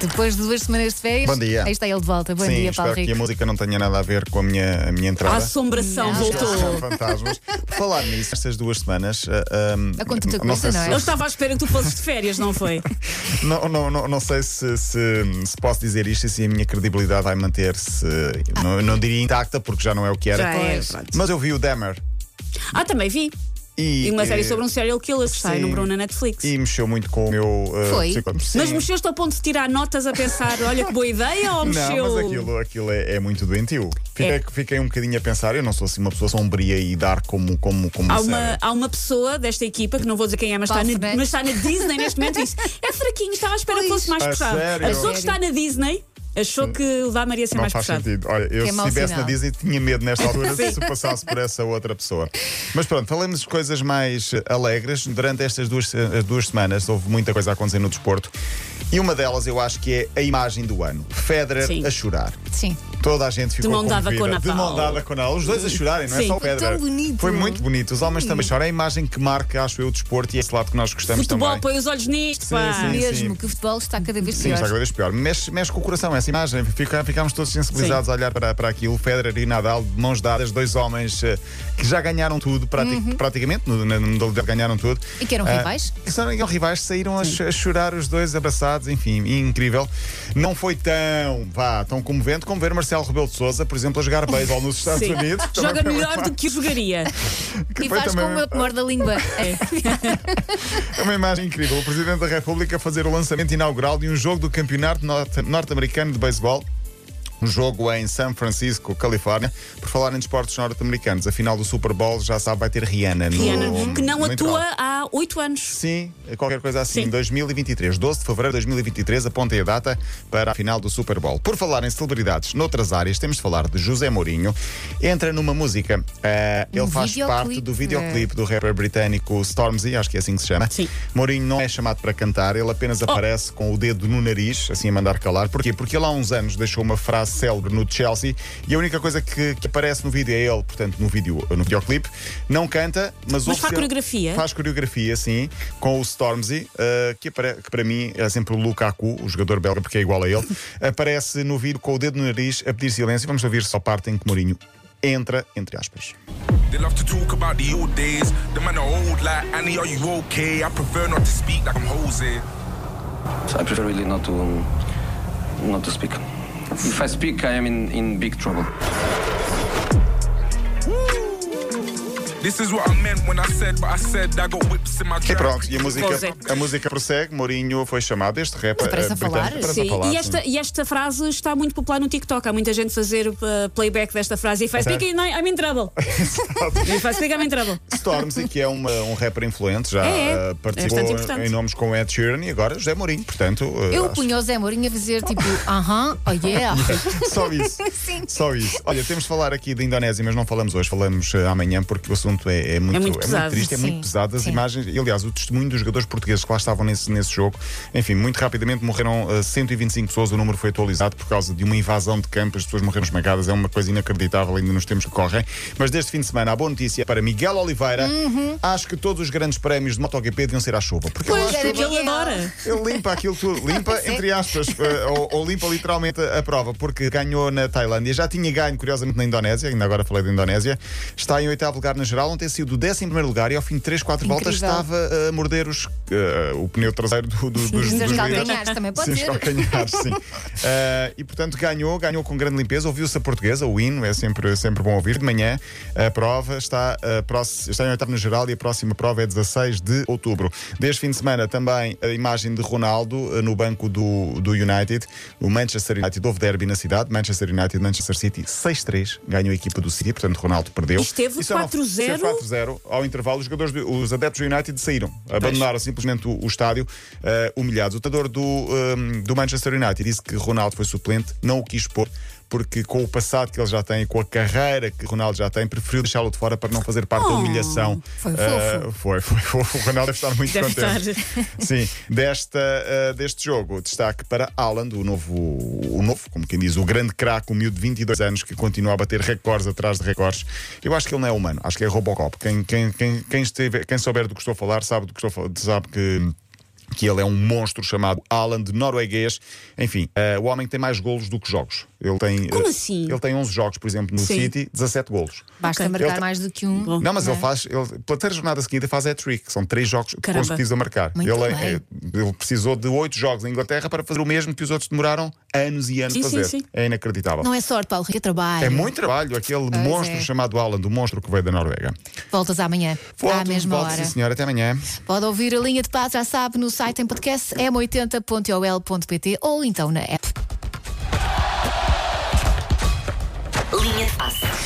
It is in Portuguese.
Depois de duas semanas de férias. Bom dia. Aí está ele de volta. Bom Sim, dia, espero Paulo que a Rico. música não tenha nada a ver com a minha, a minha A entrada. assombração Não. voltou. São fantasmas. Por falar nisso, estas duas semanas. ah, ah, Acontece muita não coisa, sei não é? se- Eu estava à espera que tu fosses de férias, não foi? Não, não, não, não sei se, se, se posso dizer isto e se a minha credibilidade vai manter-se. Não, não diria intacta, porque já não é o que era. Já é, pronto. Mas eu vi o Dahmer. Ah, também vi. E, E uma série eh, sobre um serial killer que está sim. no Bruno na Netflix. E mexeu muito com o meu. ah, Foi? Mas mexeste ao ponto de tirar notas a pensar, olha que boa ideia, ou mexeu. Não, mas aquilo, aquilo é, é muito doentio. Fiquei, É. fiquei um bocadinho a pensar, eu não sou assim uma pessoa sombria e dar como, como, como Há uma, há uma pessoa desta equipa, que não vou dizer quem é, mas, está na, mas está na Disney neste momento e disse: é fraquinho, estava à espera que fosse mais A puxado. sério? A pessoa que está na Disney achou que o da Maria ser Não mais faz puxado. sentido. Olha, eu é se estivesse na Disney tinha medo nesta altura se passasse por essa outra pessoa. Mas pronto, falemos de coisas mais alegres. Durante estas duas, duas semanas houve muita coisa a acontecer no desporto. E uma delas eu acho que é a imagem do ano. Federer Sim. a chorar. Sim. Toda a gente ficou mão dada comovida. com a De mão dada com a Nadal. Os dois a chorarem, não é Sim. só o Foi tão bonito. Foi muito bonito. Os homens também choram. É a imagem que marca, acho eu, o desporto e é esse lado que nós gostamos Futebol, também. põe os olhos nisto, Sim, pá. sim. Mesmo que o futebol está cada vez Sim, pior. está cada vez pior. Mexe, mexe com o coração essa imagem. Fica, ficámos todos sensibilizados a olhar para, para aquilo. Federer e Nadal, de mãos dadas, dois homens eh, que já ganharam tudo, prati- praticamente, no- na modalidade ganharam tudo. E que eram Ah, rivais? que são eram rivais, saíram a, a chorar os dois abraçados, enfim, incrível. Não foi tão, vá, tão comovente como ver Marcelo Rebelo de Souza, por exemplo, a jogar beisebol nos Estados Sim. Unidos. Joga foi melhor uma- do que o jogaria. que E faz também com uma morde a língua. É uma imagem incrível. O Presidente da República a fazer o lançamento inaugural de um jogo do Campeonato Norte- Norte-Americano de Beisebol. Um jogo em San Francisco, Califórnia. Por falar em desportos norte-americanos, a final do Super Bowl já sabe, vai ter Rihanna. No, Rihanna, que não no atua há oito anos. Sim, qualquer coisa assim. Sim. 2023, 12 de fevereiro de 2023, apontem a data para a final do Super Bowl. Por falar em celebridades noutras áreas, temos de falar de José Mourinho. Entra numa música. eh, ele Um faz parte do videoclipe do rapper britânico Stormzy, acho que é assim que se chama. Sim. Mourinho não é chamado para cantar, ele apenas aparece com o dedo no nariz, assim a mandar calar. Porquê? Porque ele há uns anos deixou uma frase célebre no Chelsea e a única coisa que, que aparece no vídeo é ele, portanto, no, vídeo, no videoclipe. Não canta, mas, Mas faz coreografia? Faz coreografia, sim, com o Stormzy, uh, que, apare- que para mim é sempre o Lukaku, o jogador belga, porque é igual a ele. aparece no vídeo com o dedo no nariz a pedir silêncio. Vamos ouvir só a parte em que Mourinho entra, entre aspas. They love to talk about the old days. The man are old like Annie, are you okay? I prefer not to speak like I'm Jose. So I prefer really not to um, not to speak. If I speak, I am in, in big trouble. This is what I meant when I said, but I said I got whips in my E pronto, e a música, Pois é. a música prossegue. Mourinho foi chamado, este rapper. Parece eh, a falar. britânico, parece a Sim, falar, e, sim. esta, e esta frase está muito popular no TikTok. Há muita gente a fazer uh, playback desta frase e faz É. Speaking, I'm in trouble. e faz Speaking, I'm in trouble. Stormzy, que é uma- um rapper influente, já É, é. eh, É participou bastante importante. em nomes com Ed Sheeran e agora José Mourinho. Portanto, eh, Eu acho- punha o Zé Mourinho a dizer tipo, aham, oh yeah. Só isso. Sim. Só isso. Olha, temos de falar aqui da Indonésia, mas não falamos hoje, falamos eh, amanhã, porque o assunto é, é muito, muito pesado. triste, é Sim, muito pesado. As sim. imagens, e aliás, o testemunho dos jogadores portugueses que lá estavam nesse, nesse jogo. Enfim, muito rapidamente morreram eh, 125 pessoas, o número foi atualizado por causa de uma invasão de campo, as pessoas morreram esmagadas, é uma coisa inacreditável ainda nos tempos que correm. Mas deste fim de semana, a boa notícia é para Miguel Oliveira. Uhum. Acho que todos os grandes prémios de MotoGP deviam ser à chuva. Porque Pois, ele acha- porque ele adora. ele limpa aquilo tudo, limpa entre aspas, eh, ou, ou limpa literalmente a, a prova, porque ganhou na Tailândia, já tinha ganho curiosamente na Indonésia, ainda agora falei da Indonésia, está em oitavo lugar na geral, ontem saiu do décimo primeiro lugar e ao fim de 3, 4 voltas estava a morder os, eh, o pneu traseiro do, do, dos, dos Os líderes. calcanhares também pode Sim, os ser. calcanhares, sim. Eh, e portanto ganhou, ganhou com grande limpeza. Ouviu-se a portuguesa, o hino, é sempre, sempre bom ouvir. De manhã, a prova está, eh, próxima- está em oitavo na geral e a próxima prova é 16 de outubro. Deste fim de semana também a imagem de Ronaldo eh, no banco do, do United. O Manchester United houve derby na cidade. Manchester United, Manchester City 6-3. Ganhou a equipa do City, portanto Ronaldo perdeu. Esteve Isso é uma- 4-0? Esteve 4-0 ao intervalo. Os jogadores, do- os adeptos do United saíram, abandonaram simplesmente o, o estádio eh, humilhados. O treinador do, ehm, do Manchester United disse que Ronaldo foi suplente, não o quis pôr. Porque com o passado que ele já tem, com a carreira que Ronaldo já tem, preferiu deixá-lo de fora para não fazer parte da Oh, humilhação. foi Eh, fofo. foi, foi fofo. O Ronaldo deve estar muito Deve contente. estar. Sim, desta, eh, deste jogo, destaque para Haaland, o novo, o novo, como quem diz, o grande craque, o miúdo de 22 anos que continua a bater recordes atrás de recordes. Eu acho que ele não é humano, acho que é Robocop. Quem, quem, quem, quem, esteve, quem souber do que estou a falar sabe, do que estou a falar, sabe que. Que ele é um monstro chamado Alan, de norueguês. Enfim, eh, o homem tem mais golos do que jogos. Ele tem, Como eh, assim? Ele tem 11 jogos, por exemplo, no Sim. City, 17 golos. Basta Ok. marcar Ele- mais do que um. Bom. Não, mas Não ele é? faz, ele, pela terceira jornada seguida, faz hat-trick. São três jogos Caramba. consecutivos a marcar. Muito Ele, bem. é- ele precisou de oito jogos na Inglaterra para fazer o mesmo que os outros demoraram anos e anos Sim, a sim, fazer. sim. É inacreditável. Não é sorte, Paulo, que trabalho. É muito trabalho, aquele Pois monstro é. chamado Alan, do monstro que veio da Noruega. Voltas amanhã. Volto, à mesma volto, hora. sim, senhora. Até amanhã. Pode ouvir a linha de passo, já sabe, no site em podcast m80.ol.pt ou então na app. Linha de passe.